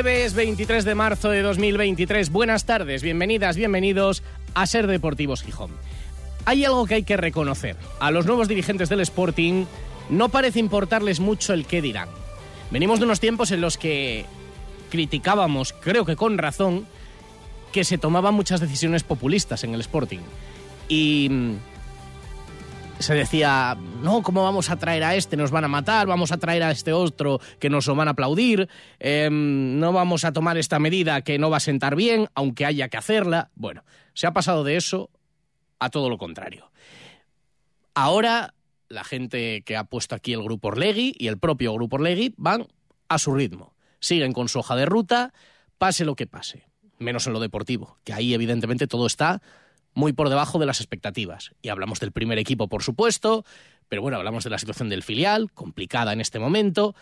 Jueves 23 de marzo de 2023. Buenas tardes, bienvenidas, bienvenidos a Ser Deportivos Gijón. Hay algo que hay que reconocer. A los nuevos dirigentes del Sporting no parece importarles mucho el qué dirán. Venimos de unos tiempos en los que criticábamos, creo que con razón, que se tomaban muchas decisiones populistas en el Sporting. Y mm, se decía, no, ¿cómo vamos a traer a este? Nos van a matar, vamos a traer a este otro que nos lo van a aplaudir, em, no vamos a tomar esta medida que no va a sentar bien, aunque haya que hacerla. Bueno, se ha pasado de eso a todo lo contrario. Ahora, la gente que ha puesto aquí el grupo Orlegui y el propio grupo Orlegui van a su ritmo. Siguen con su hoja de ruta, pase lo que pase. Menos en lo deportivo, que ahí evidentemente todo está muy por debajo de las expectativas. Y hablamos del primer equipo, por supuesto, pero bueno, hablamos de la situación del filial, complicada en este momento.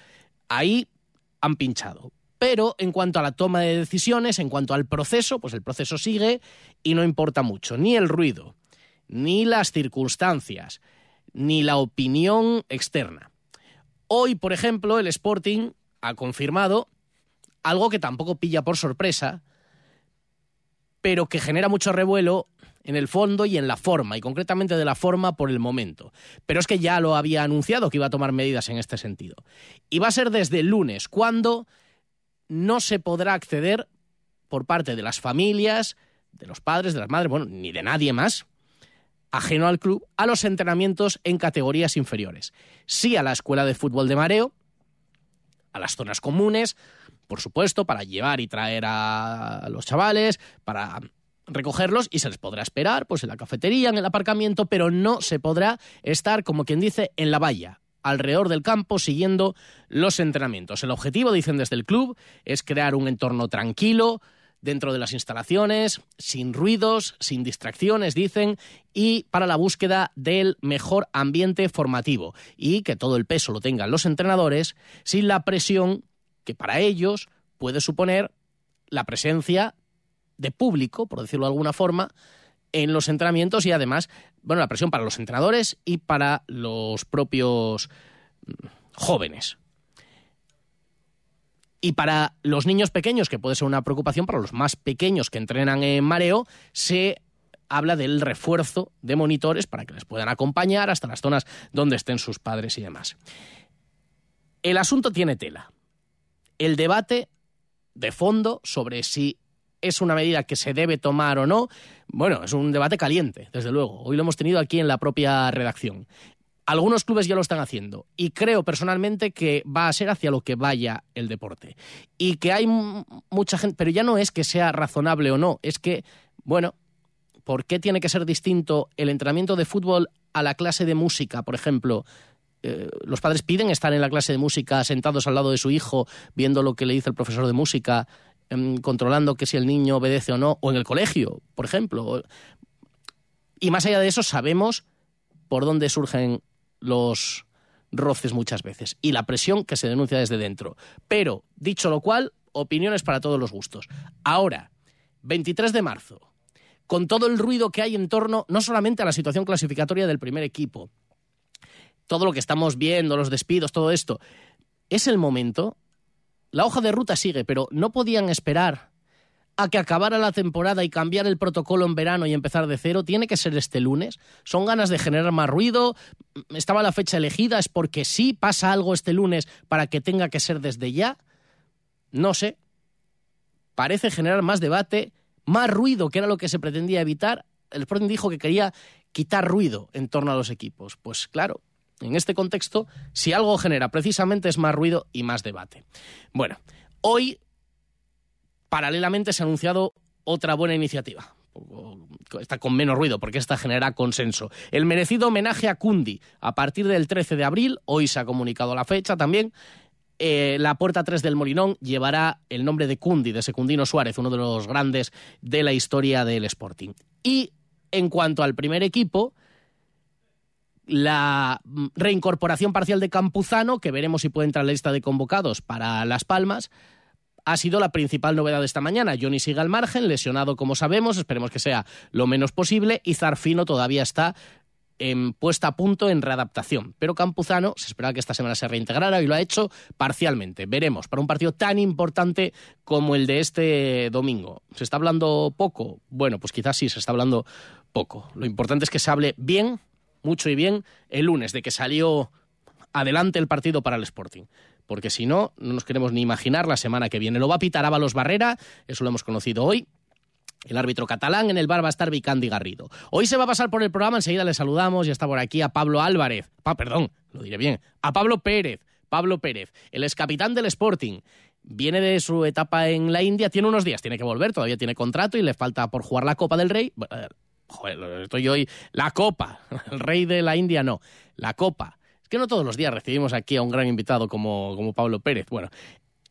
Ahí han pinchado. Pero en cuanto a la toma de decisiones, en cuanto al proceso, pues el proceso sigue y no importa mucho, ni el ruido, ni las circunstancias, ni la opinión externa. Hoy, por ejemplo, el Sporting ha confirmado algo que tampoco pilla por sorpresa, pero que genera mucho revuelo en el fondo y en la forma, y concretamente de la forma por el momento. Pero es que ya lo había anunciado que iba a tomar medidas en este sentido. Y va a ser desde el lunes, cuando no se podrá acceder por parte de las familias, de los padres, de las madres, bueno, ni de nadie más, ajeno al club, a los entrenamientos en categorías inferiores. Sí a la escuela de fútbol de mareo, a las zonas comunes, por supuesto, para llevar y traer a los chavales, para recogerlos y se les podrá esperar pues en la cafetería, en el aparcamiento, pero no se podrá estar, como quien dice, en la valla alrededor del campo siguiendo los entrenamientos. El objetivo, dicen desde el club, es crear un entorno tranquilo dentro de las instalaciones, sin ruidos, sin distracciones, dicen, y para la búsqueda del mejor ambiente formativo y que todo el peso lo tengan los entrenadores sin la presión que para ellos puede suponer la presencia de público, por decirlo de alguna forma, en los entrenamientos y además, bueno, la presión para los entrenadores y para los propios mm, jóvenes. Y para los niños pequeños, que puede ser una preocupación, para los más pequeños que entrenan en mareo, se habla del refuerzo de monitores para que les puedan acompañar hasta las zonas donde estén sus padres y demás. El asunto tiene tela. El debate de fondo sobre si es una medida que se debe tomar o no, bueno, es un debate caliente, desde luego. Hoy lo hemos tenido aquí en la propia redacción. Algunos clubes ya lo están haciendo y creo personalmente que va a ser hacia lo que vaya el deporte. Y que hay mucha gente, pero ya no es que sea razonable o no, es que, bueno, ¿por qué tiene que ser distinto el entrenamiento de fútbol a la clase de música, por ejemplo? Eh, los padres piden estar en la clase de música sentados al lado de su hijo, viendo lo que le dice el profesor de música, Em, controlando que si el niño obedece o no, o en el colegio, por ejemplo. Y más allá de eso, sabemos por dónde surgen los roces muchas veces y la presión que se denuncia desde dentro. Pero, dicho lo cual, opiniones para todos los gustos. Ahora, 23 de marzo, con todo el ruido que hay en torno no solamente a la situación clasificatoria del primer equipo, todo lo que estamos viendo, los despidos, todo esto, es el momento la hoja de ruta sigue, pero no podían esperar a que acabara la temporada y cambiar el protocolo en verano y empezar de cero, tiene que ser este lunes. Son ganas de generar más ruido. Estaba la fecha elegida, es porque sí pasa algo este lunes para que tenga que ser desde ya. No sé. Parece generar más debate, más ruido, que era lo que se pretendía evitar. El Sporting dijo que quería quitar ruido en torno a los equipos. Pues claro, en este contexto, si algo genera precisamente es más ruido y más debate. Bueno, hoy paralelamente se ha anunciado otra buena iniciativa está con menos ruido, porque esta genera consenso. El merecido homenaje a Cundi, a partir del 13 de abril, hoy se ha comunicado la fecha también, eh, la puerta 3 del Molinón llevará el nombre de Cundi, de Secundino Suárez, uno de los grandes de la historia del Sporting. Y en cuanto al primer equipo, la reincorporación parcial de Campuzano, que veremos si puede entrar en la lista de convocados para Las Palmas, ha sido la principal novedad de esta mañana. Johnny sigue al margen, lesionado como sabemos, esperemos que sea lo menos posible, y Zarfino todavía está en puesta a punto en readaptación. Pero Campuzano se esperaba que esta semana se reintegrara y lo ha hecho parcialmente. Veremos, para un partido tan importante como el de este domingo. ¿Se está hablando poco? Bueno, pues quizás sí, se está hablando poco. Lo importante es que se hable bien, mucho y bien, el lunes, de que salió adelante el partido para el Sporting. Porque si no, no nos queremos ni imaginar la semana que viene. Lo va a pitar Ábalos Barrera, eso lo hemos conocido hoy. El árbitro catalán en el bar va a estar Vicandi Garrido. Hoy se va a pasar por el programa, enseguida le saludamos y está por aquí a Pablo Álvarez. perdón, lo diré bien. A Pablo Pérez. Pablo Pérez, el ex capitán del Sporting. Viene de su etapa en la India, tiene unos días, tiene que volver, todavía tiene contrato y le falta por jugar la Copa del Rey. Joder, estoy hoy. La Copa. El Rey de la India no. La Copa. Es que no todos los días recibimos aquí a un gran invitado como, como Pablo Pérez. Bueno,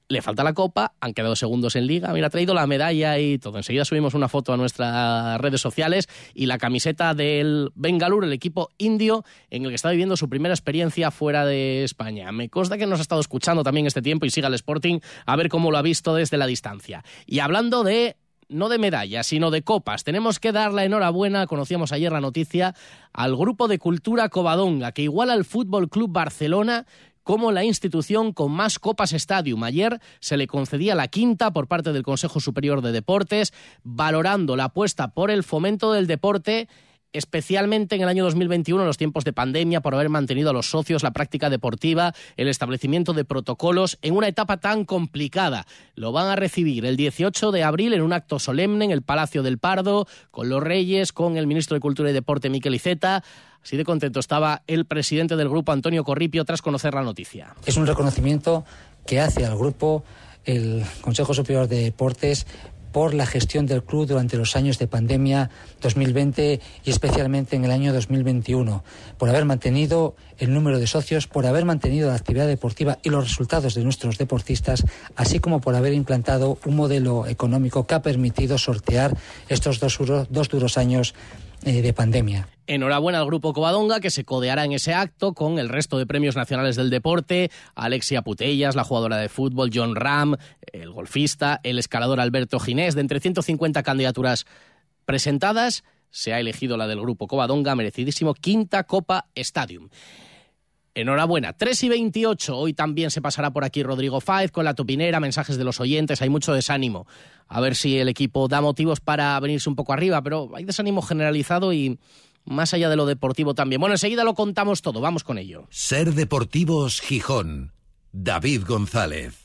le falta la copa, han quedado segundos en liga, mira, ha traído la medalla y todo. Enseguida subimos una foto a nuestras redes sociales y la camiseta del Bengalur, el equipo indio en el que está viviendo su primera experiencia fuera de España. Me consta que nos ha estado escuchando también este tiempo y siga el Sporting a ver cómo lo ha visto desde la distancia. Y hablando de no de medallas, sino de copas. Tenemos que dar la enhorabuena, conocíamos ayer la noticia, al grupo de cultura Covadonga, que igual al Fútbol Club Barcelona como la institución con más Copas Stadium. Ayer se le concedía la quinta por parte del Consejo Superior de Deportes, valorando la apuesta por el fomento del deporte especialmente en el año 2021, en los tiempos de pandemia, por haber mantenido a los socios la práctica deportiva, el establecimiento de protocolos en una etapa tan complicada. Lo van a recibir el 18 de abril en un acto solemne en el Palacio del Pardo, con los Reyes, con el ministro de Cultura y Deporte, Miquel Iceta. Así de contento estaba el presidente del grupo, Antonio Corripio, tras conocer la noticia. Es un reconocimiento que hace al grupo el Consejo Superior de Deportes por la gestión del club durante los años de pandemia 2020 y especialmente en el año 2021, por haber mantenido el número de socios, por haber mantenido la actividad deportiva y los resultados de nuestros deportistas, así como por haber implantado un modelo económico que ha permitido sortear estos dos, dos duros años eh, de pandemia. Enhorabuena al Grupo Covadonga, que se codeará en ese acto con el resto de premios nacionales del deporte, Alexia Putellas, la jugadora de fútbol, John Ram, el golfista, el escalador Alberto Ginés. De entre 150 candidaturas presentadas, se ha elegido la del Grupo Covadonga, merecidísimo, quinta Copa Stadium. Enhorabuena. 3 y 28. Hoy también se pasará por aquí Rodrigo Fáez con la topinera, mensajes de los oyentes. Hay mucho desánimo. A ver si el equipo da motivos para venirse un poco arriba, pero hay desánimo generalizado y más allá de lo deportivo también. Bueno, enseguida lo contamos todo. Vamos con ello. Ser Deportivos Gijón. David González.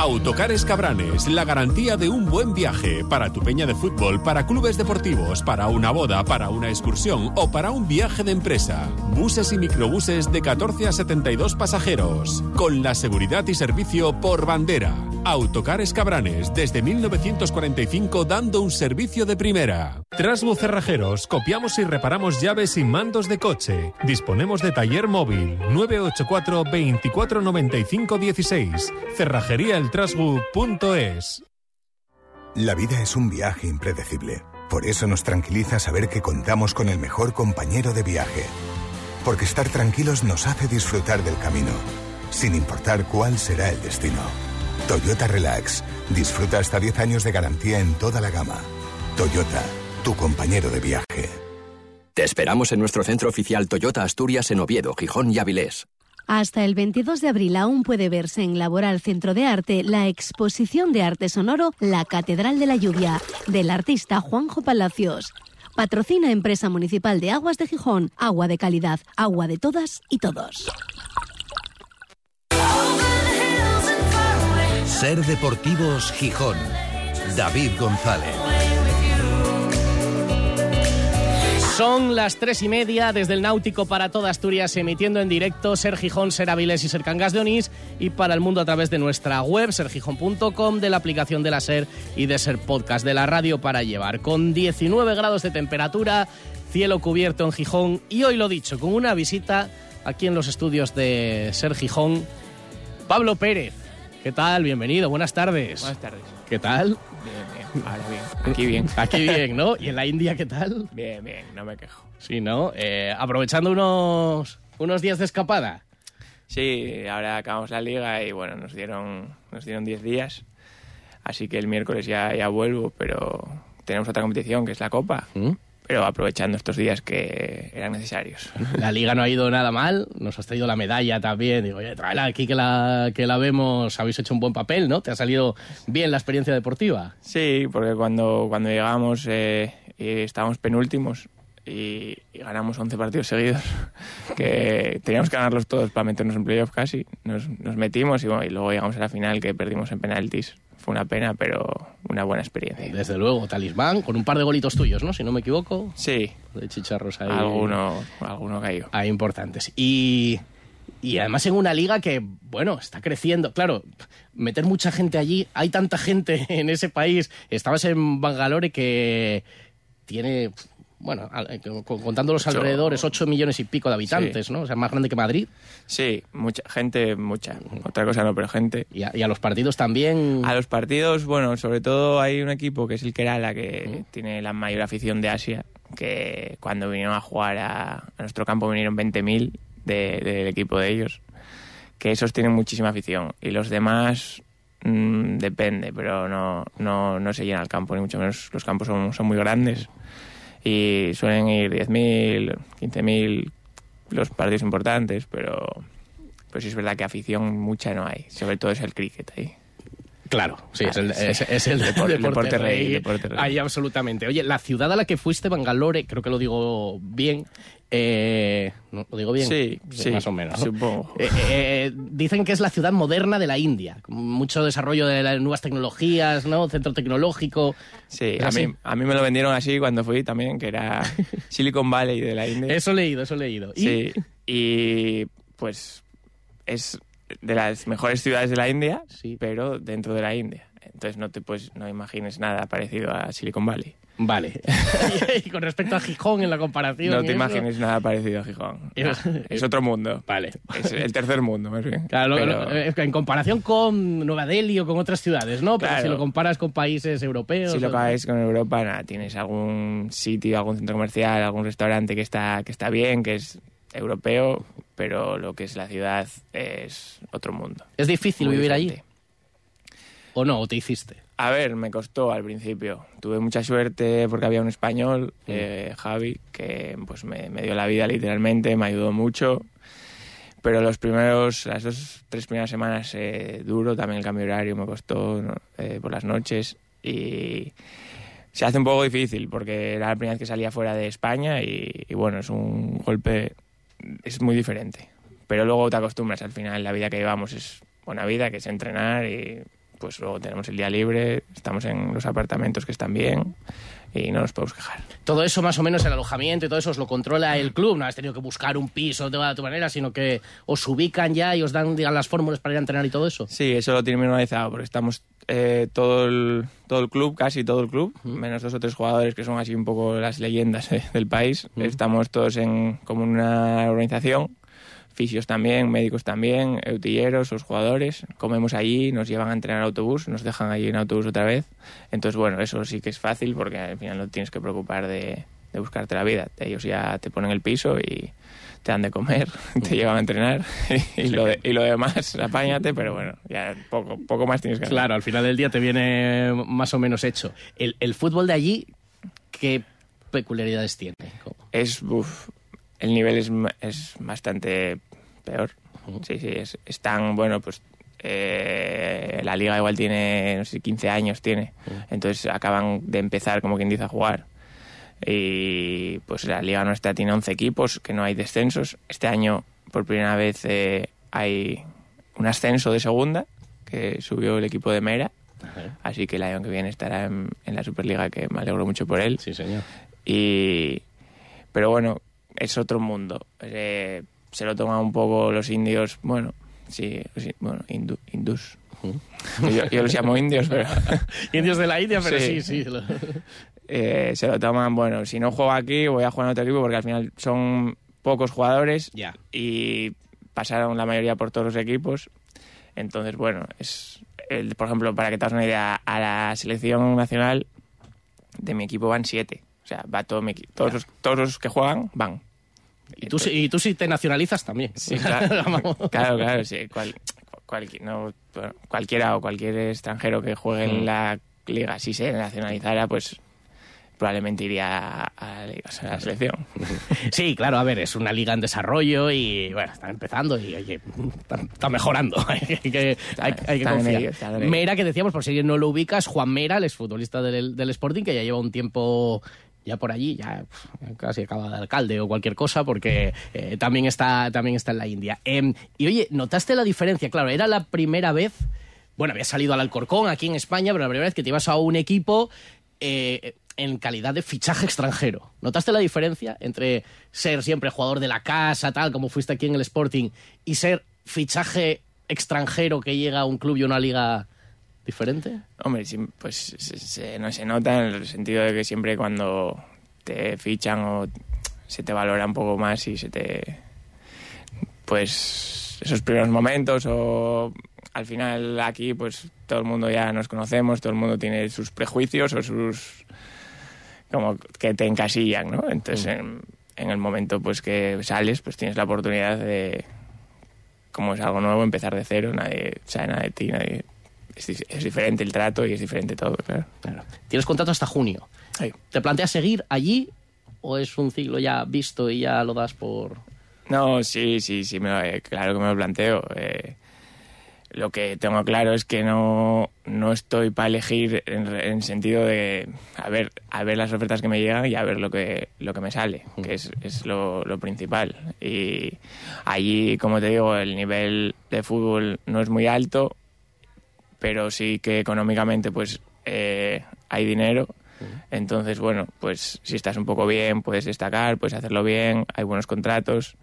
Autocares Cabranes, la garantía de un buen viaje para tu peña de fútbol, para clubes deportivos, para una boda, para una excursión o para un viaje de empresa. Buses y microbuses de 14 a 72 pasajeros, con la seguridad y servicio por bandera. Autocares Cabranes, desde 1945 dando un servicio de primera. Trasbu Cerrajeros, copiamos y reparamos llaves y mandos de coche. Disponemos de taller móvil 984 2495 16. Cerrajería el trasbu.es. La vida es un viaje impredecible. Por eso nos tranquiliza saber que contamos con el mejor compañero de viaje. Porque estar tranquilos nos hace disfrutar del camino, sin importar cuál será el destino. Toyota Relax. Disfruta hasta 10 años de garantía en toda la gama. Toyota, tu compañero de viaje. Te esperamos en nuestro centro oficial Toyota Asturias en Oviedo, Gijón y Avilés. Hasta el 22 de abril aún puede verse en Laboral Centro de Arte la exposición de arte sonoro La Catedral de la Lluvia, del artista Juanjo Palacios. Patrocina Empresa Municipal de Aguas de Gijón, agua de calidad, agua de todas y todos. Ser Deportivos Gijón. David González. Son las tres y media desde el Náutico para toda Asturias, emitiendo en directo Ser Gijón, Ser Avilés y Ser Cangas de Onís y para el mundo a través de nuestra web, sergijón.com, de la aplicación de la Ser y de Ser Podcast, de la radio para llevar. Con 19 grados de temperatura, cielo cubierto en Gijón y hoy lo dicho, con una visita aquí en los estudios de Ser Gijón, Pablo Pérez. ¿Qué tal? Bienvenido, buenas tardes. Buenas tardes. ¿Qué tal? Bien, bien. Ahora bien. Aquí bien. Aquí bien, ¿no? ¿Y en la India qué tal? Bien, bien. No me quejo. Sí, ¿no? Eh, aprovechando unos, unos días de escapada. Sí, ahora acabamos la liga y bueno, nos dieron nos dieron 10 días. Así que el miércoles ya, ya vuelvo, pero tenemos otra competición que es la Copa. ¿Mm? Pero aprovechando estos días que eran necesarios. La liga no ha ido nada mal, nos has traído la medalla también. Digo, oye, tráela aquí que la, que la vemos, habéis hecho un buen papel, ¿no? ¿Te ha salido bien la experiencia deportiva? Sí, porque cuando, cuando llegamos eh, y estábamos penúltimos y, y ganamos 11 partidos seguidos, que teníamos que ganarlos todos para meternos en playoff casi. Nos, nos metimos y, bueno, y luego llegamos a la final que perdimos en penaltis. Fue una pena, pero una buena experiencia. Desde luego, talismán, con un par de golitos tuyos, ¿no? Si no me equivoco. Sí, De chicharros ahí. alguno, alguno cayó. ahí importantes. Y, y además en una liga que, bueno, está creciendo. Claro, meter mucha gente allí, hay tanta gente en ese país. Estabas en Bangalore que tiene, bueno, con- contando los Ocho- alrededores, 8 millones y pico de habitantes, ¿no? O sea, más grande que Madrid. Sí, mucha gente, mucha. Otra cosa no, pero gente. Y a, y a los partidos también. A los partidos, bueno, sobre todo hay un equipo que es el Kerala, que tiene la mayor afición de Asia, que cuando vinieron a jugar a, a nuestro campo vinieron 20.000 de- del equipo de ellos, que esos tienen muchísima afición. Y los demás mm, depende, pero no, no, no se llena el campo, ni mucho menos los campos son, son muy grandes. Y suelen ir 10.000, 15.000 los partidos importantes, pero pues sí es verdad que afición mucha no hay. Sobre todo es el cricket ahí. Claro, sí, es el, sí. es, es el Deporte- deporte, deporte rey. rey, deporte rey. Ahí, absolutamente. Oye, la ciudad a la que fuiste, Bangalore, creo que lo digo bien. eh, ¿no? ¿Lo digo bien? Sí, sí, Más o menos. ¿no? supongo. Eh, eh, dicen que es la ciudad moderna de la India. con Mucho desarrollo de las nuevas tecnologías, ¿no? Centro tecnológico. Sí, ¿Es a mí, a mí me lo vendieron así cuando fui también, que era Silicon Valley de la India. Eso he leído, eso he leído. Y- Sí, y pues es de las mejores ciudades de la India, Sí. pero dentro de la India. Entonces no te pues no imagines nada parecido a Silicon Valley. Vale. y con respecto a Gijón en la comparación. No te eso- imagines nada parecido a Gijón. No, es otro mundo. Vale. Es el tercer mundo, más bien. Claro, Pero- eh, en comparación con Nueva Delhi o con otras ciudades, ¿no? Pero Claro. si lo comparas con países europeos. Si lo pagáis con Europa, nada, tienes algún sitio, algún centro comercial, algún restaurante que está, que está bien, que es europeo, pero lo que es la ciudad es otro mundo. ¿Es difícil Muy vivir diferente. allí? ¿O no? ¿O te hiciste? A ver, me costó al principio. Tuve mucha suerte porque había un español, Mm. eh, Javi, que pues me, me dio la vida literalmente, me ayudó mucho. Pero los primeros, las dos, tres primeras semanas eh, duro, también el cambio de horario me costó ¿no? Eh, por las noches y se hace un poco difícil porque era la primera vez que salía fuera de España y, y bueno, es un golpe, es muy diferente. Pero luego te acostumbras, al final la vida que llevamos es buena vida, que es entrenar y pues luego tenemos el día libre, estamos en los apartamentos que están bien y no nos podemos quejar. Todo eso, más o menos, el alojamiento y todo eso, os lo controla el club. No has tenido que buscar un piso de tu manera, sino que os ubican ya y os dan digan, las fórmulas para ir a entrenar y todo eso. Sí, eso lo tiene organizado porque estamos eh, todo, el, todo el club, casi todo el club, menos dos o tres jugadores que son así un poco las leyendas eh, del país. Estamos todos en como una organización, fisios también, médicos también, eutilleros, los jugadores. Comemos allí, nos llevan a entrenar en autobús, nos dejan allí en autobús otra vez. Entonces, bueno, eso sí que es fácil porque al final no tienes que preocupar de, de buscarte la vida. Ellos ya te ponen el piso y te dan de comer, te llevan a entrenar y, lo, de- y lo demás, apáñate, pero bueno, ya poco, poco más tienes que hacer. Claro, al final del día te viene más o menos hecho. El, el fútbol de allí, ¿qué peculiaridades tiene? Es, uf, el nivel es, es bastante peor. Sí, sí, es, están, bueno, pues eh, la liga igual tiene, no sé, 15 años tiene. Entonces acaban de empezar, como quien dice, a jugar. Y pues la liga nuestra tiene 11 equipos, que no hay descensos. Este año, por primera vez, eh, hay un ascenso de segunda, que subió el equipo de Mera. Así que el año que viene estará en, en la Superliga, que me alegro mucho por él. Sí, señor. Y, pero bueno, es otro mundo. Eh, se lo toman un poco los indios, bueno, sí, sí, bueno, hindú- hindús. Yo, yo los llamo indios, pero Indios de la India, pero sí, Sí. sí. lo- eh, se lo toman, bueno, si no juego aquí voy a jugar en otro equipo porque al final son pocos jugadores Ya. y pasaron la mayoría por todos los equipos. Entonces, bueno, es el, por ejemplo, para que te hagas una idea, a la selección nacional de mi equipo van siete. O sea, va todo mi equipo. Todos, los, todos los que juegan van. Y tú, sí- y tú si te nacionalizas también. Sí, claro, claro, claro, sí. Cual- cualqui- no, cualquiera o cualquier extranjero que juegue en la liga, si se nacionalizara, pues probablemente iría a, la, o sea, a la selección. Sí, claro, a ver, es una liga en desarrollo y bueno, están empezando y oye, están, están mejorando. hay que, hay, hay que confiar. ello. Mera, que decíamos, por si no lo ubicas, Juan Mera, el exfutbolista del, del Sporting, que ya lleva un tiempo ya por allí, ya casi acaba de alcalde o cualquier cosa, porque eh, también, está, también está en la India. Em, y oye, ¿notaste la diferencia? Claro, era la primera vez, bueno, había salido al Alcorcón aquí en España, pero la primera vez que te ibas a un equipo eh, en calidad de fichaje extranjero. ¿Notaste la diferencia entre ser siempre jugador de la casa, tal, como fuiste aquí en el Sporting, y ser fichaje extranjero que llega a un club y una liga diferente? Hombre, pues se, se- no se nota en el sentido de que siempre cuando te fichan o se te valora un poco más y se te... Pues esos primeros momentos o al final aquí pues todo el mundo ya nos conocemos, todo el mundo tiene sus prejuicios o sus... como que te encasillan, ¿no? Entonces en, en el momento pues que sales pues tienes la oportunidad de como es algo nuevo empezar de cero, nadie sabe nada de ti, nadie es, es diferente el trato y es diferente todo, claro. Tienes contrato hasta junio. Sí. ¿Te planteas seguir allí o es un ciclo ya visto y ya lo das por...? No, sí, sí, sí, me lo- eh, claro que me lo planteo. eh, lo que tengo claro es que no, no estoy para elegir en, en sentido de a ver, a ver las ofertas que me llegan y a ver lo que, lo que me sale, que es, es lo, lo principal. Y allí, como te digo, el nivel de fútbol no es muy alto, pero sí que económicamente pues eh, hay dinero. Entonces, bueno, pues si estás un poco bien, puedes destacar, puedes hacerlo bien, hay buenos contratos.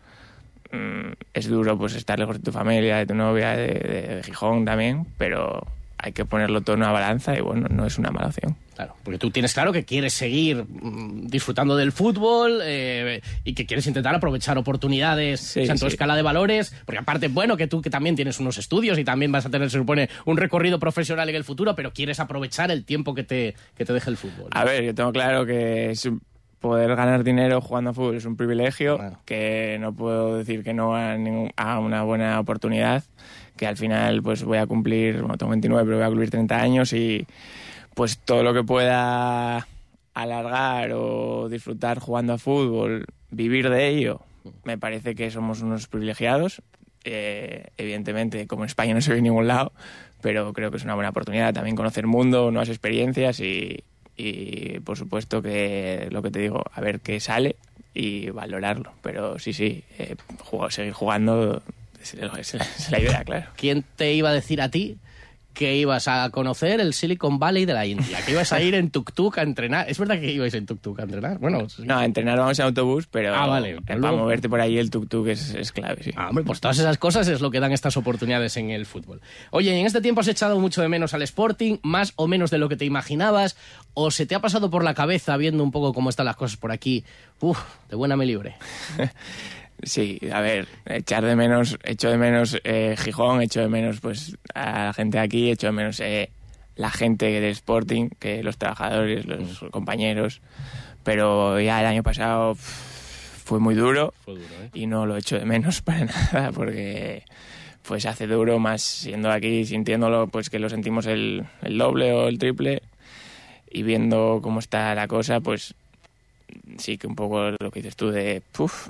Mm, es duro pues estar lejos de tu familia, de tu novia, de, de- de Gijón también, pero hay que ponerlo todo en una balanza y bueno, no es una mala opción. Claro, porque tú tienes claro que quieres seguir mm, disfrutando del fútbol eh, y que quieres intentar aprovechar oportunidades Sí, o sea, en tu sí. escala de valores, porque aparte, bueno, que tú que también tienes unos estudios y también vas a tener, se supone, un recorrido profesional en el futuro, pero quieres aprovechar el tiempo que te, que te deje el fútbol. A ver, yo tengo claro que es poder ganar dinero jugando a fútbol es un privilegio, Claro. que no puedo decir que no a, ningún- a una buena oportunidad, que al final pues voy a cumplir, bueno, tengo 29, pero voy a cumplir 30 años y pues todo lo que pueda alargar o disfrutar jugando a fútbol, vivir de ello, me parece que somos unos privilegiados. Eh, evidentemente, como en España no se ve en ningún lado, pero creo que es una buena oportunidad también conocer mundo, nuevas experiencias y, por supuesto que lo que te digo, a ver qué sale y valorarlo. Pero sí, sí, eh, seguir jugando es, es- es la idea, claro. ¿Quién te iba a decir a ti que ibas a conocer el Silicon Valley de la India? Que ibas a ir en tuk-tuk a entrenar. ¿Es verdad que ibais en tuk-tuk a entrenar? Bueno, sí. No, a entrenar vamos en autobús, pero Ah, vale, para luego- moverte por ahí el tuk-tuk es, es clave, sí. Ah, hombre, pues todas esas cosas es lo que dan estas oportunidades en el fútbol. Oye, en este tiempo has echado mucho de menos al Sporting, más o menos de lo que te imaginabas, o se te ha pasado por la cabeza viendo un poco cómo están las cosas por aquí. Uf, de buena me libre. Sí, a ver, echar de menos, echo de menos eh, Gijón, echo de menos pues a la gente de aquí, echo de menos eh, la gente del Sporting, que los trabajadores, los compañeros, pero ya el año pasado pff, fue muy duro y no lo echo de menos para nada porque pues hace duro más siendo aquí, sintiéndolo, pues que lo sentimos el, el doble o el triple. Y viendo cómo está la cosa, pues sí que un poco lo que dices tú de, puf,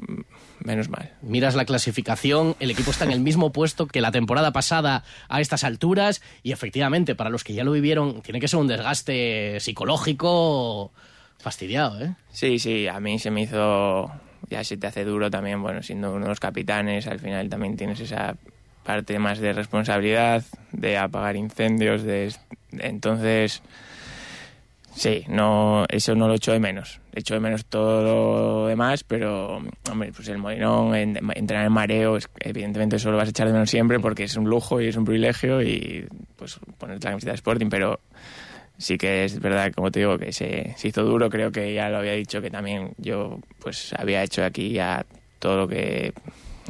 menos mal. Miras la clasificación, el equipo está en el mismo puesto que la temporada pasada a estas alturas y efectivamente para los que ya lo vivieron tiene que ser un desgaste psicológico fastidiado, ¿eh? Sí, sí, a mí se me hizo, ya se te hace duro también, bueno, siendo uno de los capitanes, al final también tienes esa parte más de responsabilidad, de apagar incendios, de entonces Sí, no, eso no lo echo de menos. Echo de menos todo lo demás, pero, hombre, pues el Molinón, entrar en mareo, evidentemente eso lo vas a echar de menos siempre porque es un lujo y es un privilegio y, pues, ponerte la camiseta de Sporting, pero sí que es verdad, como te digo, que se, se hizo duro. Creo que ya lo había dicho que también yo, pues, había hecho aquí ya todo lo que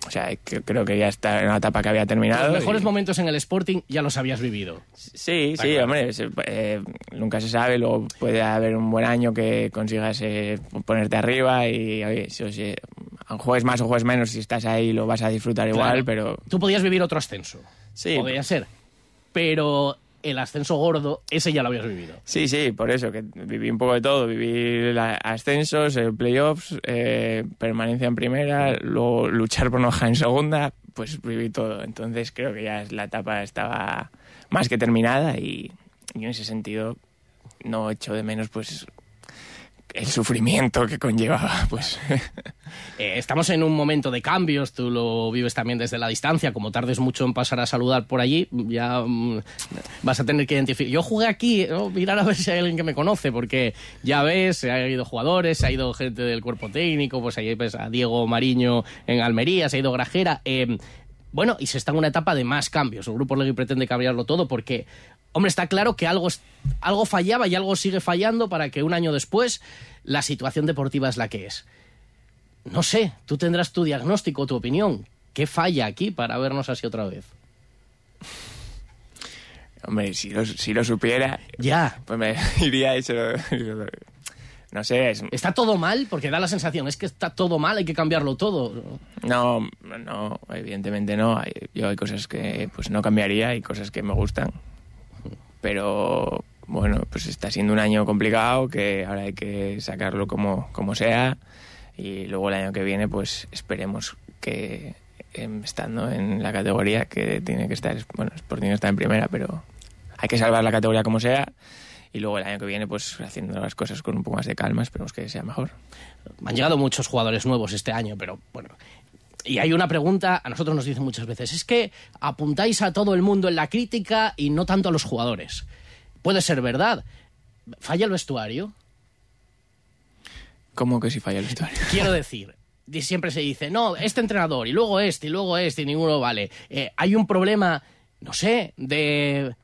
o sea, creo que ya está en una etapa que había terminado. Los mejores momentos en el Sporting ya los habías vivido. Sí, sí, hombre, eh, nunca se sabe, luego puede haber un buen año que consigas eh, ponerte arriba y, oye, si, si, juegues más o juegues menos, si estás ahí lo vas a disfrutar igual, pero... Tú podías vivir otro ascenso. Sí. Podría ser. Pero el ascenso gordo, ese ya lo habías vivido. Sí, sí, por eso, que viví un poco de todo. Viví ascensos, eh, playoffs, eh, permanencia en primera, luego luchar por no en segunda, pues viví todo. Entonces creo que ya la etapa estaba más que terminada y, y en ese sentido no echo de menos pues el sufrimiento que conllevaba, pues. Eh, estamos en un momento de cambios, tú lo vives también desde la distancia, como tardes mucho en pasar a saludar por allí, ya mm, vas a tener que identificar. Yo jugué aquí, mirar a ver si hay alguien que me conoce, porque ya ves, se han ido jugadores, se ha ido gente del cuerpo técnico, pues ahí ves a Diego Mariño en Almería, se ha ido Grajera. Eh, bueno, y se está en una etapa de más cambios. El Grupo Legui pretende cambiarlo todo porque, hombre, está claro que algo, algo fallaba y algo sigue fallando para que un año después la situación deportiva es la que es. No sé, tú tendrás tu diagnóstico, tu opinión. ¿Qué falla aquí para vernos así otra vez? Hombre, si lo, si lo supiera, ya. pues me iría eso. No sé. ¿Está todo mal? Porque da la sensación, es que está todo mal, hay que cambiarlo todo. No, no, evidentemente no. yo hay cosas que pues no cambiaría y cosas que me gustan. Pero bueno, pues está siendo un año complicado que ahora hay que sacarlo como, como sea y luego el año que viene pues esperemos que em, estando en la categoría que tiene que estar, bueno, Sporting está en primera, pero hay que salvar la categoría como sea y luego el año que viene pues haciendo las cosas con un poco más de calma, esperemos que sea mejor. Han llegado muchos jugadores nuevos este año, pero bueno, y hay una pregunta, a nosotros nos dicen muchas veces, es que apuntáis a todo el mundo en la crítica y no tanto a los jugadores. Puede ser verdad. ¿Falla el vestuario? ¿Cómo que si falla el vestuario? Quiero decir, siempre se dice, no, este entrenador y luego este y luego este y ninguno vale. Eh, hay un problema, no sé, de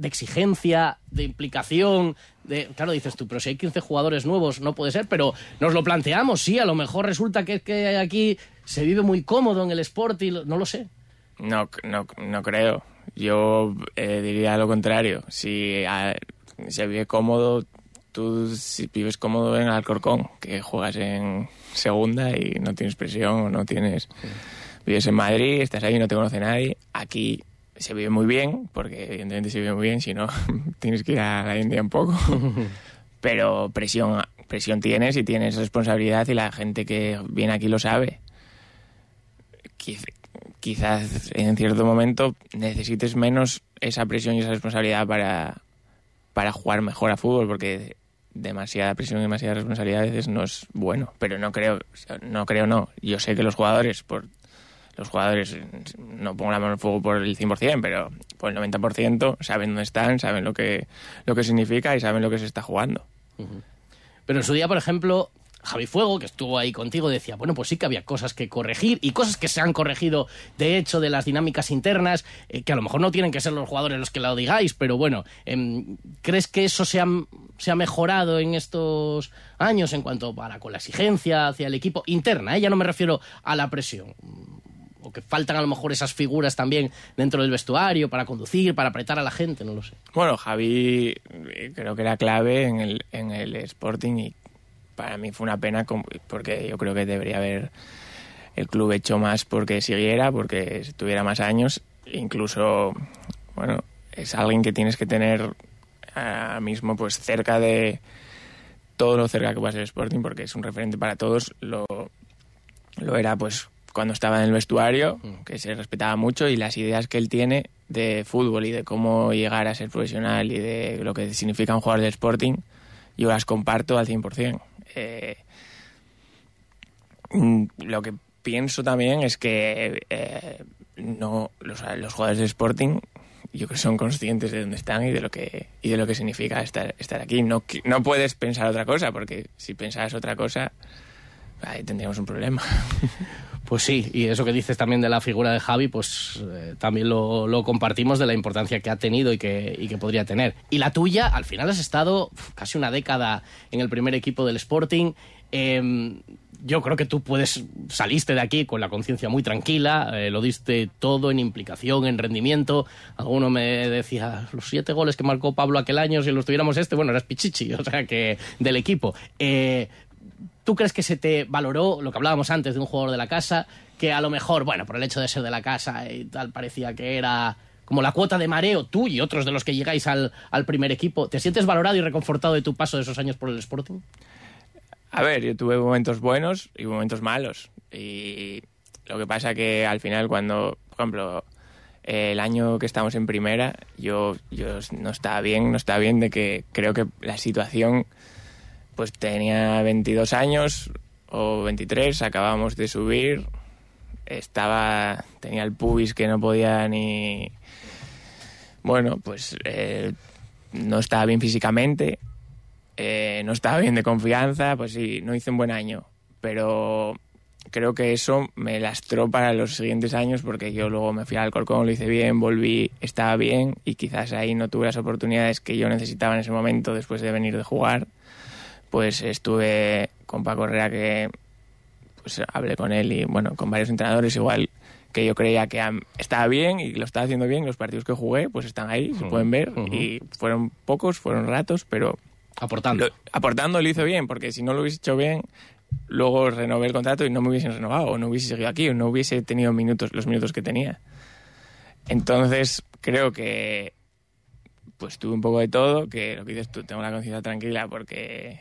de exigencia, de implicación, de... Claro, dices tú, pero si hay 15 jugadores nuevos no puede ser, pero nos lo planteamos, sí, a lo mejor resulta que, que aquí se vive muy cómodo en el Sporting, no lo sé. No, no, no creo. Yo eh, diría lo contrario. Si se vive cómodo, tú si vives cómodo en Alcorcón, que juegas en segunda y no tienes presión, no tienes... Vives en Madrid, estás ahí, no te conoce nadie. Aquí se vive muy bien, porque evidentemente se vive muy bien, si no tienes que ir a la India un poco. Pero presión, presión tienes y tienes responsabilidad y la gente que viene aquí lo sabe. Quizás en cierto momento necesites menos esa presión y esa responsabilidad para, para jugar mejor a fútbol, porque demasiada presión y demasiada responsabilidad a veces no es bueno. Pero no creo, no creo no. Yo sé que los jugadores, por los jugadores, no pongo la mano el fuego por el 100%, pero por el 90% saben dónde están, saben lo que, lo que significa y saben lo que se está jugando. Pero en su día, por ejemplo, Javi Fuego, que estuvo ahí contigo, decía, bueno, pues sí que había cosas que corregir y cosas que se han corregido, de hecho, de las dinámicas internas, eh, que a lo mejor no tienen que ser los jugadores los que lo digáis, pero bueno, em, ¿crees que eso se ha, mejorado en estos años en cuanto para con la exigencia hacia el equipo interna? ¿eh? Ya no me refiero a la presión o que faltan a lo mejor esas figuras también dentro del vestuario para conducir, para apretar a la gente, no lo sé. Bueno, Javi eh, creo que era clave en el, en el Sporting y para mí fue una pena porque yo creo que debería haber el club hecho más porque siguiera, porque tuviera más años. Incluso, bueno, es alguien que tienes que tener ahora mismo pues cerca de todo lo cerca que pueda ser Sporting, porque es un referente para todos. Lo, lo era pues cuando estaba en el vestuario, mm. que se respetaba mucho, y las ideas que él tiene de fútbol y de cómo llegar a ser profesional y de lo que significa un jugador de Sporting, yo las comparto al 100%. Eh, mm, lo que pienso también es que eh, no los, jugadores de Sporting yo creo que son conscientes de dónde están y de lo que y de lo que significa estar, estar aquí. No, no puedes pensar otra cosa, porque si pensaras otra cosa, ahí tendríamos un problema. Pues sí, y eso que dices también de la figura de Javi, pues eh, también lo, compartimos de la importancia que ha tenido y que, y que podría tener. Y la tuya, al final has estado casi una década en el primer equipo del Sporting. Em, yo creo que tú puedes saliste de aquí con la conciencia muy tranquila, eh, lo diste todo en implicación, en rendimiento. Alguno me decía, los siete goles que marcó Pablo aquel año, si los tuviéramos este, bueno, eras Pichichi, o sea que del equipo. Eh, ¿Tú crees que se te valoró lo que hablábamos antes de un jugador de la casa, que a lo mejor, bueno, por el hecho de ser de la casa y tal, parecía que era como la cuota de mareo, tú y otros de los que llegáis al, al primer equipo, ¿te sientes valorado y reconfortado de tu paso de esos años por el Sporting? A ver, yo tuve momentos buenos y momentos malos. Y lo que pasa que al final cuando, por ejemplo, el año que estamos en primera, yo, yo no estaba bien, no estaba bien de que creo que la situación pues tenía 22 años o 23, acabamos de subir, estaba, tenía el pubis que no podía ni... Bueno, pues eh, no estaba bien físicamente, eh, no estaba bien de confianza, pues sí, no hice un buen año, pero creo que eso me lastró para los siguientes años porque yo luego me fui al Alcorcón, lo hice bien, volví, estaba bien y quizás ahí no tuve las oportunidades que yo necesitaba en ese momento después de venir de jugar pues estuve con Paco Herrera que pues hablé con él y bueno, con varios entrenadores igual que yo creía que estaba bien y lo estaba haciendo bien, los partidos que jugué pues están ahí, se pueden ver y fueron pocos, fueron ratos, pero aportando. aportando lo hizo bien, porque si no lo hubiese hecho bien, luego renové el contrato y no me hubiesen renovado, o no hubiese seguido aquí, o no hubiese tenido minutos, los minutos que tenía. Entonces, creo que pues tuve un poco de todo, que lo que dices tú, tengo la conciencia tranquila porque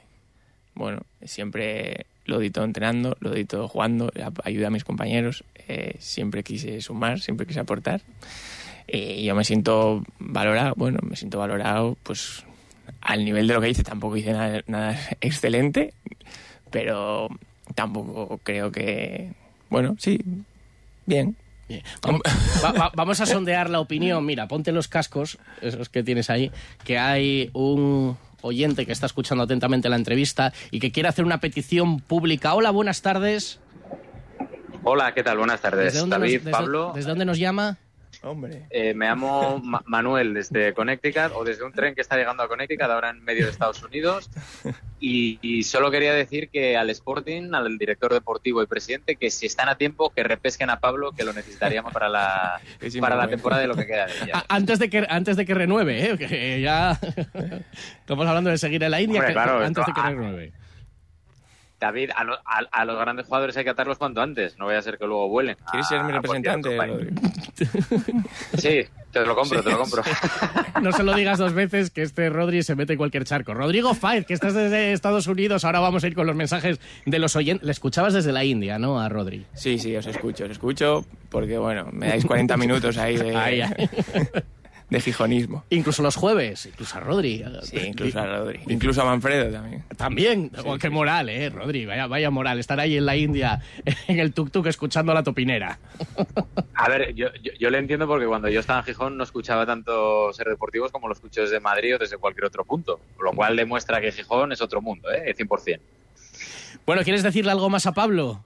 bueno, siempre lo di todo entrenando, lo di todo jugando, ayudé a mis compañeros, eh, siempre quise sumar, siempre quise aportar. Y yo me siento valorado, bueno, me siento valorado, pues al nivel de lo que hice, tampoco hice nada, excelente, pero tampoco creo que, bueno, sí, bien. vamos a sondear la opinión. Mira, ponte los cascos, esos que tienes ahí, que hay un oyente que está escuchando atentamente la entrevista y que quiere hacer una petición pública. Hola, buenas tardes. Hola, ¿qué tal? Buenas tardes. David, Pablo. ¿Desde dónde nos llama? Hombre. Eh, me llamo Manuel desde Connecticut o desde un tren que está llegando a Connecticut, ahora en medio de Estados Unidos. Y, solo quería decir que al Sporting, al director deportivo y presidente, que si están a tiempo, que repesquen a Pablo, que lo necesitaríamos para la, para la temporada de lo que queda de ella. Antes de que, antes de que renueve, ¿eh? que ya estamos hablando de seguir en la India, antes de que renueve. David, a, los grandes jugadores hay que atarlos cuanto antes, no vaya a ser que luego vuelen. ¿Quieres ser mi representante? sí, te lo compro, te lo compro. no se lo digas dos veces que este Rodri se mete en cualquier charco. Rodrigo Faiz, que estás desde Estados Unidos, ahora vamos a ir con los mensajes de los oyentes. Le escuchabas desde la India, ¿no? A Rodri. Sí, sí, os escucho, os escucho porque, bueno, me dais 40 minutos ahí de... Ahí, ahí de fijonismo. Incluso los jueves, incluso a Rodri. Sí, incluso a Rodri. Incluso a Manfredo también. También. Oh, qué moral, ¿eh, Rodri? Vaya, vaya moral. Estar ahí en la India, en el tuk-tuk, escuchando a la topinera. A ver, yo, yo, le entiendo porque cuando yo estaba en Gijón no escuchaba tanto ser deportivos como lo escucho desde Madrid o desde cualquier otro punto. Lo cual demuestra que Gijón es otro mundo, ¿eh? 100%. Bueno, ¿quieres decirle algo más a Pablo?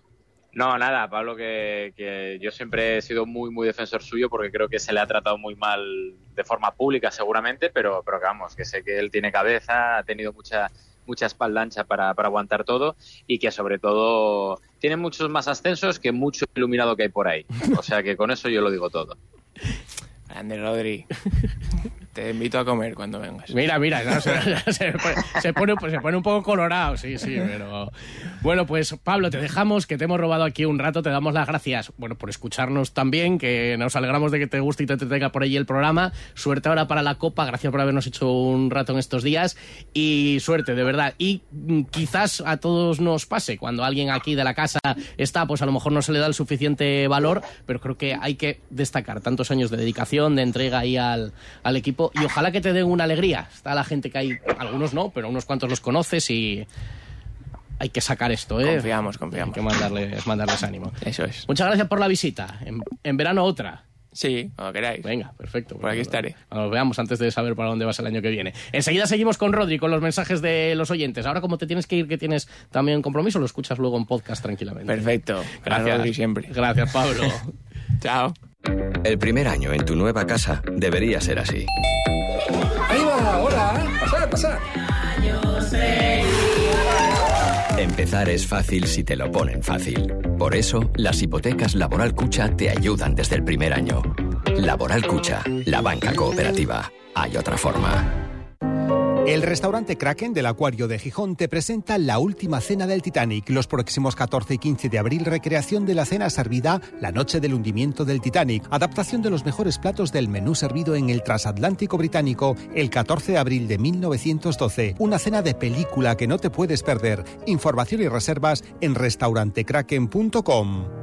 No, nada, Pablo, que, yo siempre he sido muy, muy defensor suyo porque creo que se le ha tratado muy mal de forma pública seguramente, pero, pero que vamos, que sé que él tiene cabeza, ha tenido mucha, mucha espalda ancha para, para aguantar todo y que sobre todo tiene muchos más ascensos que mucho iluminado que hay por ahí. O sea que con eso yo lo digo todo. Grande Rodri. Te invito a comer cuando vengas. Mira, mira, no, se, se, pone, se, pone, se, pone, un poco colorado, sí, sí, pero... Bueno, pues Pablo, te dejamos, que te hemos robado aquí un rato, te damos las gracias, bueno, por escucharnos también, que nos alegramos de que te guste y te tenga por ahí el programa. Suerte ahora para la Copa, gracias por habernos hecho un rato en estos días y suerte, de verdad. Y mm, quizás a todos nos pase, cuando alguien aquí de la casa está, pues a lo mejor no se le da el suficiente valor, pero creo que hay que destacar tantos años de dedicación, de entrega ahí al, al equipo y ojalá que te den una alegría. Está la gente que hay, algunos no, pero unos cuantos los conoces y hay que sacar esto, ¿eh? Confiamos, confiamos. Hay que mandarles, mandarles ánimo. Eso es. Muchas gracias por la visita. En, en verano otra. Sí, cuando queráis. Venga, perfecto. Por aquí estaré. Cuando nos veamos antes de saber para dónde vas el año que viene. Enseguida seguimos con Rodri, con los mensajes de los oyentes. Ahora, como te tienes que ir, que tienes también compromiso, lo escuchas luego en podcast tranquilamente. Perfecto. Gracias. Rodri siempre. Gracias, Pablo. Chao. El primer año en tu nueva casa debería ser así. Ahí va, hola, pasad, pasad. Empezar es fácil si te lo ponen fácil. Por eso, las hipotecas Laboral Cucha te ayudan desde el primer año. Laboral Cucha, la banca cooperativa. Hay otra forma. El restaurante Kraken del Acuario de Gijón te presenta la última cena del Titanic. Los próximos 14 y 15 de abril, recreación de la cena servida la noche del hundimiento del Titanic. Adaptación de los mejores platos del menú servido en el transatlántico británico el 14 de abril de 1912. Una cena de película que no te puedes perder. Información y reservas en restaurantekraken.com.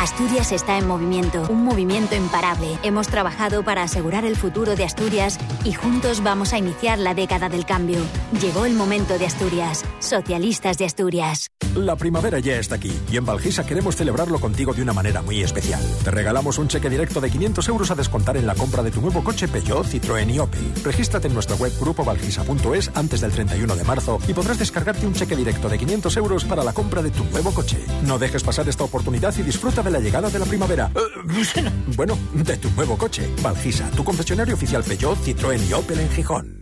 Asturias está en movimiento, un movimiento imparable. Hemos trabajado para asegurar el futuro de Asturias y juntos vamos a iniciar la década del cambio. Llegó el momento de Asturias. Socialistas de Asturias. La primavera ya está aquí y en Valgisa queremos celebrarlo contigo de una manera muy especial. Te regalamos un cheque directo de 500 euros a descontar en la compra de tu nuevo coche Peugeot, Citroën y Opel. Regístrate en nuestra web grupovalgisa.es antes del 31 de marzo y podrás descargarte un cheque directo de 500 euros para la compra de tu nuevo coche. No dejes pasar esta oportunidad y disfruta de la llegada de la primavera. Eh, bueno, de tu nuevo coche. Valgisa, tu concesionario oficial Peugeot, Citroën y Opel en Gijón.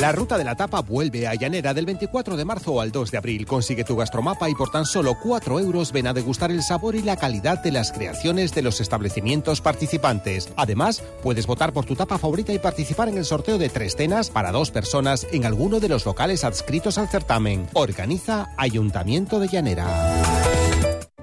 La ruta de la tapa vuelve a Llanera del 24 de marzo al 2 de abril. Consigue tu gastromapa y por tan solo 4 euros ven a degustar el sabor y la calidad de las creaciones de los establecimientos participantes. Además, puedes votar por tu tapa favorita y participar en el sorteo de tres cenas para dos personas en alguno de los locales adscritos al certamen. Organiza Ayuntamiento de Llanera.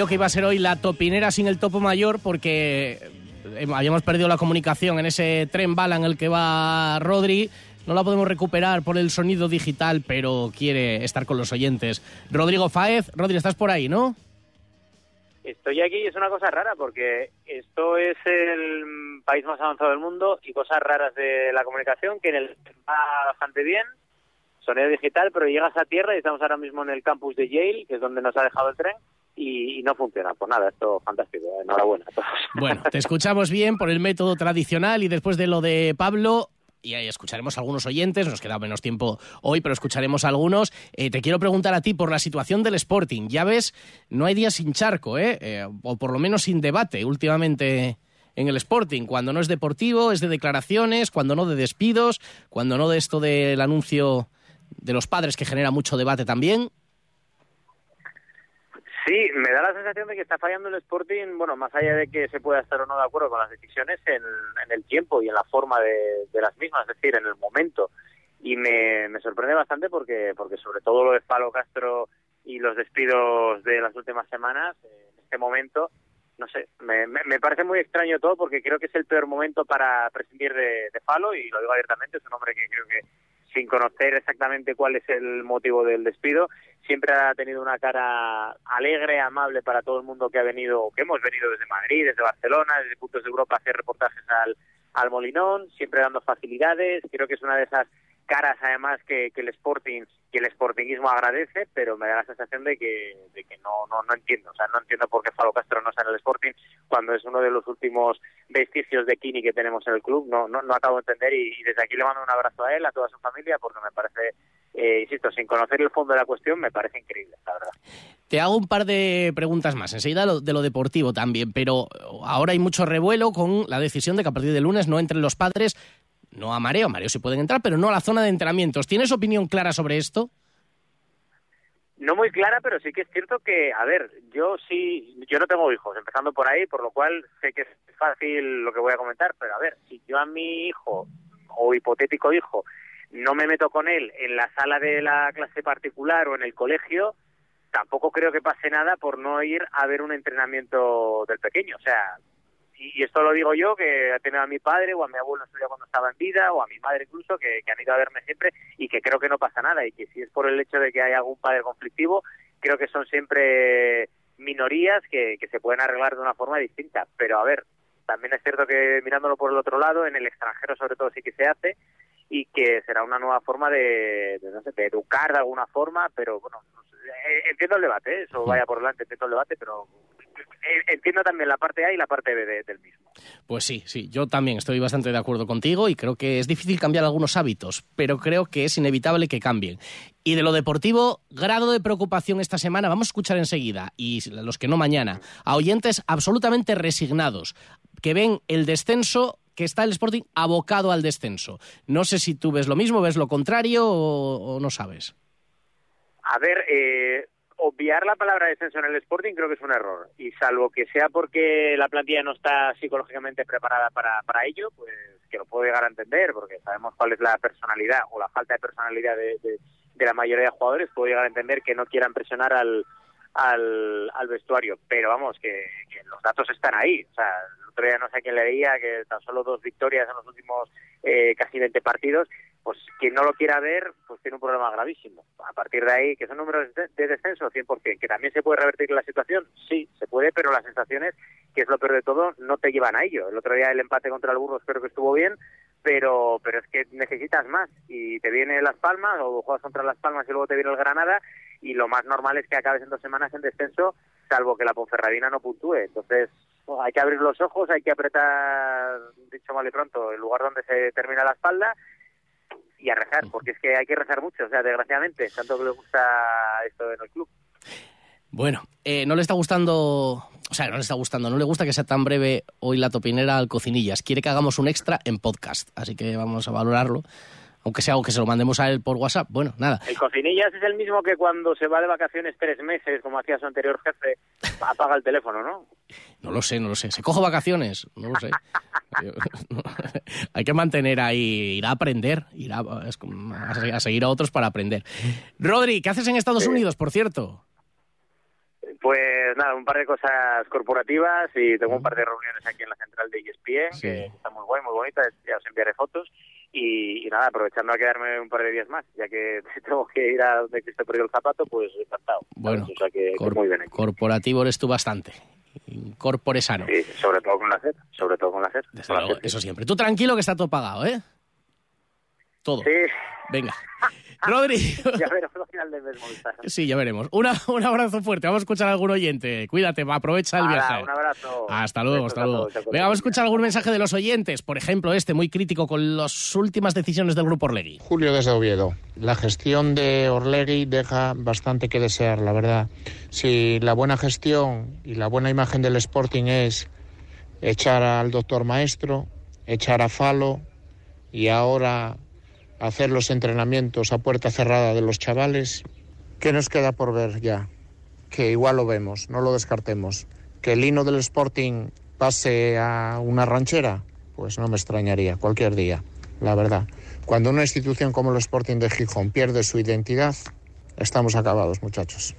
Yo que iba a ser hoy la topinera sin el topo mayor porque eh, habíamos perdido la comunicación en ese tren bala en el que va Rodri. No la podemos recuperar por el sonido digital, pero quiere estar con los oyentes. Rodrigo Fáez, Rodri, estás por ahí, ¿no? Estoy aquí y es una cosa rara porque esto es el país más avanzado del mundo y cosas raras de la comunicación que en el va bastante bien, sonido digital, pero llegas a tierra y estamos ahora mismo en el campus de Yale, que es donde nos ha dejado el tren, y, y no funciona. Pues nada, esto fantástico. Enhorabuena a todos. Bueno, te escuchamos bien por el método tradicional y después de lo de Pablo, y ahí escucharemos a algunos oyentes, nos queda menos tiempo hoy, pero escucharemos a algunos. Eh, te quiero preguntar a ti por la situación del Sporting. Ya ves, no hay día sin charco, ¿eh? eh o por lo menos sin debate últimamente en el Sporting. Cuando no es deportivo, es de declaraciones, cuando no de despidos, cuando no de esto del anuncio de los padres que genera mucho debate también. Sí, me da la sensación de que está fallando el Sporting, bueno, más allá de que se pueda estar o no de acuerdo con las decisiones, en, el tiempo y en la forma de, las mismas, es decir, en el momento. Y me, me sorprende bastante porque, porque sobre todo lo de Palo Castro y los despidos de las últimas semanas, en este momento, no sé, me, me, parece muy extraño todo porque creo que es el peor momento para prescindir de, de y lo digo abiertamente, es un hombre que creo que sin conocer exactamente cuál es el motivo del despido, siempre ha tenido una cara alegre, amable para todo el mundo que ha venido, que hemos venido desde Madrid, desde Barcelona, desde puntos de Europa a hacer reportajes al, al Molinón, siempre dando facilidades. Creo que es una de esas caras además que, el Sporting que el Sportingismo agradece, pero me da la sensación de que, de no, no, no entiendo, o sea, no entiendo por qué Falo Castro no está en el Sporting cuando es uno de los últimos vestigios de Kini que tenemos en el club, no, no, no acabo de entender y, desde aquí le mando un abrazo a él, a toda su familia, porque me parece, eh, insisto, sin conocer el fondo de la cuestión, me parece increíble, la verdad. Te hago un par de preguntas más, enseguida de lo deportivo también, pero ahora hay mucho revuelo con la decisión de que a partir del lunes no entren los padres no a mareo, mareo sí pueden entrar, pero no a la zona de entrenamientos. ¿Tienes opinión clara sobre esto? No muy clara, pero sí que es cierto que, a ver, yo sí, yo no tengo hijos, empezando por ahí, por lo cual sé que es fácil lo que voy a comentar, pero a ver, si yo a mi hijo o hipotético hijo no me meto con él en la sala de la clase particular o en el colegio, tampoco creo que pase nada por no ir a ver un entrenamiento del pequeño. O sea, y, esto lo digo yo, que he tenido a mi padre o a mi abuelo cuando estaba en vida, o a mi madre incluso, que, han ido a verme siempre y que creo que no pasa nada. Y que si es por el hecho de que hay algún padre conflictivo, creo que son siempre minorías que, que se pueden arreglar de una forma distinta. Pero a ver, también es cierto que mirándolo por el otro lado, en el extranjero sobre todo sí que se hace y que será una nueva forma de, no sé, de educar de alguna forma, pero bueno, eh, entiendo el debate, ¿eh? eso vaya por delante, entiendo el debate, pero eh, entiendo también la parte A y la parte B del mismo. Pues sí, sí, yo también estoy bastante de acuerdo contigo y creo que es difícil cambiar algunos hábitos, pero creo que es inevitable que cambien. Y de lo deportivo, grado de preocupación esta semana, vamos a escuchar enseguida, y los que no mañana, a oyentes absolutamente resignados, que ven el descenso que está el Sporting abocado al descenso. No sé si tú ves lo mismo, ves lo contrario o, o no sabes. A ver, eh, obviar la palabra descenso en el Sporting creo que es un error. Y salvo que sea porque la plantilla no está psicológicamente preparada para, para ello, pues que lo puedo llegar a entender, porque sabemos cuál es la personalidad o la falta de personalidad de, de, la mayoría de jugadores, puedo llegar a entender que no quieran presionar al, al, al vestuario. Pero vamos, que, los datos están ahí. O sea, no sé quién le veía que tan solo dos victorias en los últimos eh, casi 20 partidos pues quien no lo quiera ver, pues tiene un problema gravísimo. A partir de ahí, que son números de descenso 100%, que también se puede revertir la situación, sí, se puede, pero las sensaciones, que es lo peor de todo, no te llevan a ello. El otro día el empate contra el Burgos creo que estuvo bien, pero pero es que necesitas más y te viene Las Palmas o juegas contra Las Palmas y luego te viene el Granada y lo más normal es que acabes en dos semanas en descenso, salvo que la Ponferradina no puntúe. Entonces, hay que abrir los ojos, hay que apretar, dicho mal y pronto, el lugar donde se termina la espalda y a rezar, porque es que hay que rezar mucho, o sea, desgraciadamente, tanto que le gusta esto en el club. Bueno, eh, no le está gustando, o sea, no le está gustando, no le gusta que sea tan breve hoy la topinera al cocinillas. Quiere que hagamos un extra en podcast, así que vamos a valorarlo. Aunque sea algo que se lo mandemos a él por WhatsApp. Bueno, nada. El cocinillas es el mismo que cuando se va de vacaciones tres meses, como hacía su anterior jefe, apaga el teléfono, ¿no? No lo sé, no lo sé. ¿Se cojo vacaciones? No lo sé. Hay que mantener ahí, ir a aprender, ir a, a, seguir a otros para aprender. Rodri, ¿qué haces en Estados Unidos, por cierto? Pues nada, un par de cosas corporativas y tengo un par de reuniones aquí en la central de ESPN, que está muy guay, muy bonita, ya os enviaré fotos. Y, nada, aprovechando a quedarme un par de días más, ya que tengo que ir a donde Cristo perdió el zapato, pues encantado. Bueno, muy bien corporativo eres tú bastante. Corpore sano. Sí, sobre todo con la SER, sobre todo con la SER. eso siempre. Tú tranquilo que está todo pagado, ¿eh? Todo. Sí. Venga. Rodri. ya veremos al final del mes Sí, ya veremos. Una, un abrazo fuerte. Vamos a escuchar a algún oyente. Cuídate, aprovecha el viaje. Un abrazo. Hasta luego, hasta luego. Venga, vamos a escuchar algún mensaje de los oyentes. Por ejemplo, este muy crítico con las últimas decisiones del grupo Orlegui. Julio desde Oviedo. La gestión de Orlegui deja bastante que desear, la verdad. Si la buena gestión y la buena imagen del Sporting es echar al doctor maestro, echar a Falo y ahora hacer los entrenamientos a puerta cerrada de los chavales. ¿Qué nos queda por ver ya? Que igual lo vemos, no lo descartemos. Que el hino del Sporting pase a una ranchera, pues no me extrañaría, cualquier día, la verdad. Cuando una institución como el Sporting de Gijón pierde su identidad, estamos acabados, muchachos.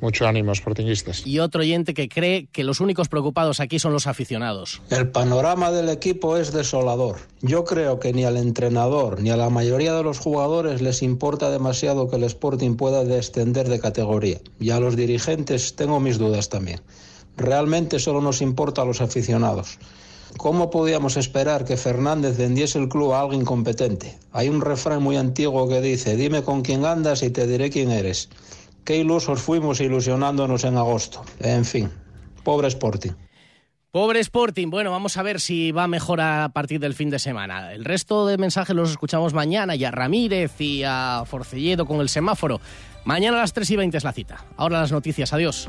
Mucho ánimo, sportingistas. Y otro oyente que cree que los únicos preocupados aquí son los aficionados. El panorama del equipo es desolador. Yo creo que ni al entrenador ni a la mayoría de los jugadores les importa demasiado que el Sporting pueda descender de categoría. Y a los dirigentes tengo mis dudas también. Realmente solo nos importa a los aficionados. ¿Cómo podíamos esperar que Fernández vendiese el club a alguien competente? Hay un refrán muy antiguo que dice, dime con quién andas y te diré quién eres. Qué ilusos fuimos ilusionándonos en agosto. En fin, pobre Sporting. Pobre Sporting. Bueno, vamos a ver si va mejor a partir del fin de semana. El resto de mensajes los escuchamos mañana y a Ramírez y a Forcelledo con el semáforo. Mañana a las 3 y 20 es la cita. Ahora las noticias. Adiós.